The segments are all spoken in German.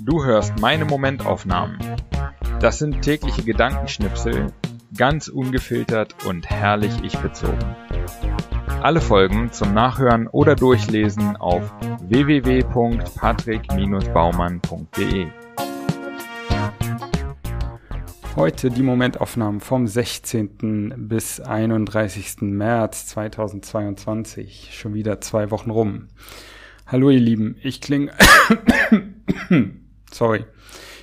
Du hörst meine Momentaufnahmen. Das sind tägliche Gedankenschnipsel, ganz ungefiltert und herrlich ich bezogen. Alle Folgen zum Nachhören oder Durchlesen auf www.patrick-baumann.de. Heute die Momentaufnahmen vom 16. bis 31. März 2022. Schon wieder zwei Wochen rum. Hallo ihr Lieben, ich klinge... Sorry.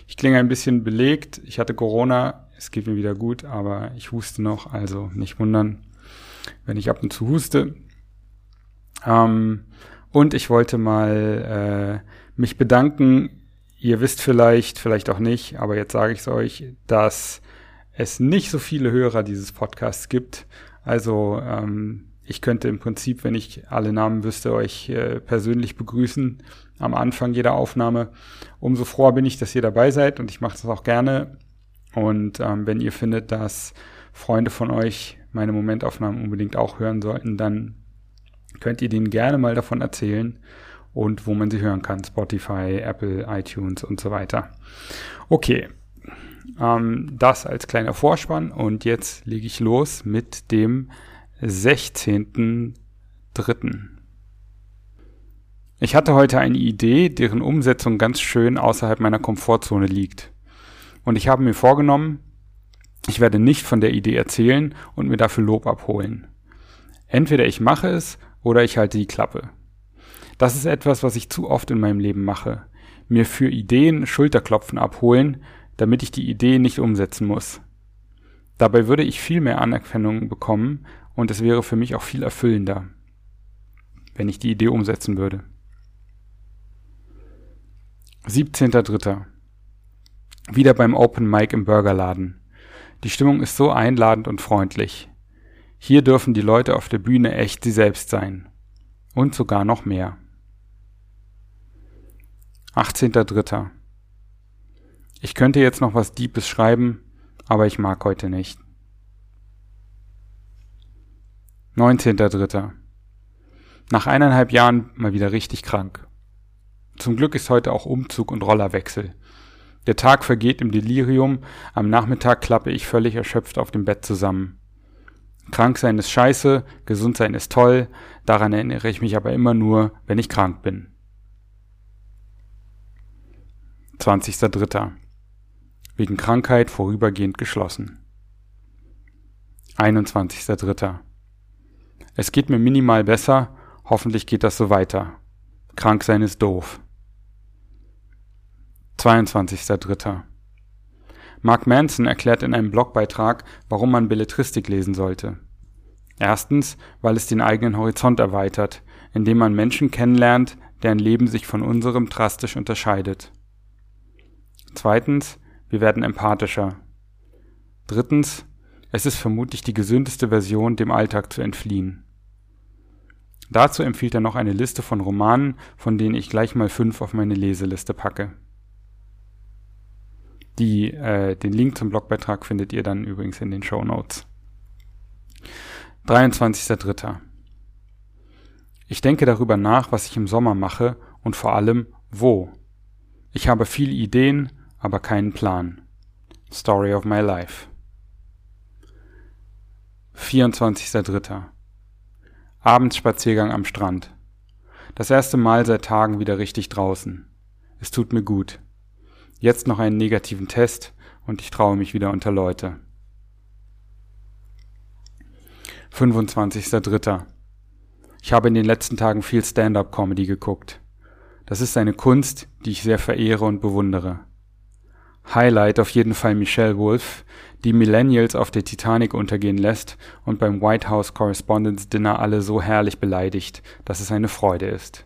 Ich klinge ein bisschen belegt. Ich hatte Corona. Es geht mir wieder gut, aber ich huste noch, also nicht wundern, wenn ich ab und zu huste. Ähm, und ich wollte mal äh, mich bedanken. Ihr wisst vielleicht, vielleicht auch nicht, aber jetzt sage ich es euch, dass es nicht so viele Hörer dieses Podcasts gibt. Also ähm, ich könnte im Prinzip, wenn ich alle Namen wüsste, euch äh, persönlich begrüßen am Anfang jeder Aufnahme. Umso froher bin ich, dass ihr dabei seid und ich mache das auch gerne. Und ähm, wenn ihr findet, dass Freunde von euch meine Momentaufnahmen unbedingt auch hören sollten, dann könnt ihr denen gerne mal davon erzählen und wo man sie hören kann. Spotify, Apple, iTunes und so weiter. Okay, ähm, das als kleiner Vorspann und jetzt lege ich los mit dem 16.3. Ich hatte heute eine Idee, deren Umsetzung ganz schön außerhalb meiner Komfortzone liegt. Und ich habe mir vorgenommen, ich werde nicht von der Idee erzählen und mir dafür Lob abholen. Entweder ich mache es oder ich halte die Klappe. Das ist etwas, was ich zu oft in meinem Leben mache. Mir für Ideen Schulterklopfen abholen, damit ich die Idee nicht umsetzen muss. Dabei würde ich viel mehr Anerkennung bekommen und es wäre für mich auch viel erfüllender, wenn ich die Idee umsetzen würde. 17.3. Wieder beim Open Mic im Burgerladen. Die Stimmung ist so einladend und freundlich. Hier dürfen die Leute auf der Bühne echt sie selbst sein. Und sogar noch mehr. 18.3. Ich könnte jetzt noch was Deepes schreiben, aber ich mag heute nicht. 19.3. Nach eineinhalb Jahren mal wieder richtig krank. Zum Glück ist heute auch Umzug und Rollerwechsel. Der Tag vergeht im Delirium, am Nachmittag klappe ich völlig erschöpft auf dem Bett zusammen. Krank sein ist scheiße, gesund sein ist toll, daran erinnere ich mich aber immer nur, wenn ich krank bin. 20.03. Wegen Krankheit vorübergehend geschlossen. 21.03. Es geht mir minimal besser, hoffentlich geht das so weiter. Krank sein ist doof. 22.03. Mark Manson erklärt in einem Blogbeitrag, warum man Belletristik lesen sollte. Erstens, weil es den eigenen Horizont erweitert, indem man Menschen kennenlernt, deren Leben sich von unserem drastisch unterscheidet. Zweitens, wir werden empathischer. Drittens, es ist vermutlich die gesündeste Version, dem Alltag zu entfliehen. Dazu empfiehlt er noch eine Liste von Romanen, von denen ich gleich mal fünf auf meine Leseliste packe. Die, äh, den Link zum Blogbeitrag findet ihr dann übrigens in den Show Notes. 23.03. Ich denke darüber nach, was ich im Sommer mache und vor allem wo. Ich habe viele Ideen, aber keinen Plan. Story of my life. 24.03. Abendspaziergang am Strand. Das erste Mal seit Tagen wieder richtig draußen. Es tut mir gut. Jetzt noch einen negativen Test und ich traue mich wieder unter Leute. 25.03. Ich habe in den letzten Tagen viel Stand-up-Comedy geguckt. Das ist eine Kunst, die ich sehr verehre und bewundere. Highlight auf jeden Fall Michelle Wolf, die Millennials auf der Titanic untergehen lässt und beim White House Correspondence Dinner alle so herrlich beleidigt, dass es eine Freude ist.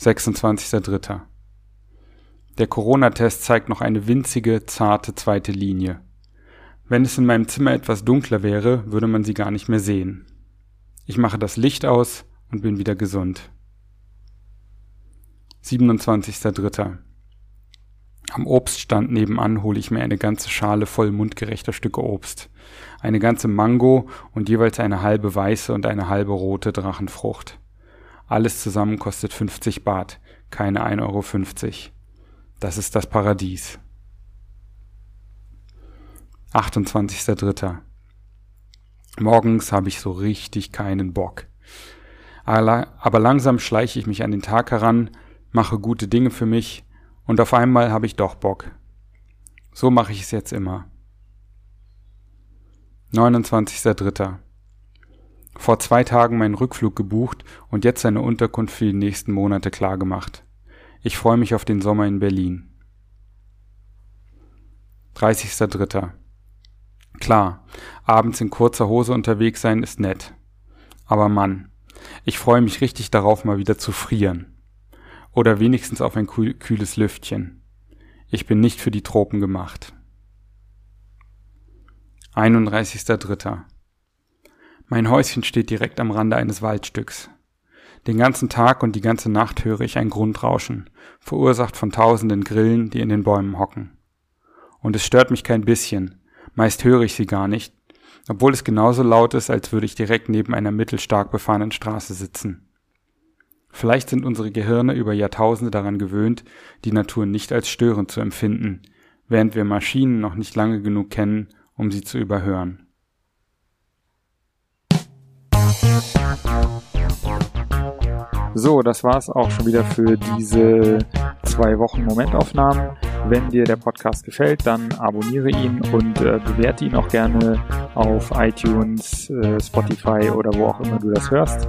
26.03. Der Corona-Test zeigt noch eine winzige, zarte zweite Linie. Wenn es in meinem Zimmer etwas dunkler wäre, würde man sie gar nicht mehr sehen. Ich mache das Licht aus und bin wieder gesund. 27.03. Am Obststand nebenan hole ich mir eine ganze Schale voll mundgerechter Stücke Obst. Eine ganze Mango und jeweils eine halbe weiße und eine halbe rote Drachenfrucht. Alles zusammen kostet 50 Baht, keine 1,50 Euro. Das ist das Paradies. 28.03. Morgens habe ich so richtig keinen Bock. Aber langsam schleiche ich mich an den Tag heran, mache gute Dinge für mich und auf einmal habe ich doch Bock. So mache ich es jetzt immer. 29.03. Vor zwei Tagen meinen Rückflug gebucht und jetzt eine Unterkunft für die nächsten Monate klargemacht. Ich freue mich auf den Sommer in Berlin. 30.03. Klar, abends in kurzer Hose unterwegs sein ist nett. Aber Mann, ich freue mich richtig darauf, mal wieder zu frieren. Oder wenigstens auf ein kühles Lüftchen. Ich bin nicht für die Tropen gemacht. 31.03. Mein Häuschen steht direkt am Rande eines Waldstücks. Den ganzen Tag und die ganze Nacht höre ich ein Grundrauschen, verursacht von tausenden Grillen, die in den Bäumen hocken. Und es stört mich kein bisschen, meist höre ich sie gar nicht, obwohl es genauso laut ist, als würde ich direkt neben einer mittelstark befahrenen Straße sitzen. Vielleicht sind unsere Gehirne über Jahrtausende daran gewöhnt, die Natur nicht als störend zu empfinden, während wir Maschinen noch nicht lange genug kennen, um sie zu überhören. So, das war's auch schon wieder für diese zwei Wochen Momentaufnahmen. Wenn dir der Podcast gefällt, dann abonniere ihn und äh, bewerte ihn auch gerne auf iTunes, äh, Spotify oder wo auch immer du das hörst.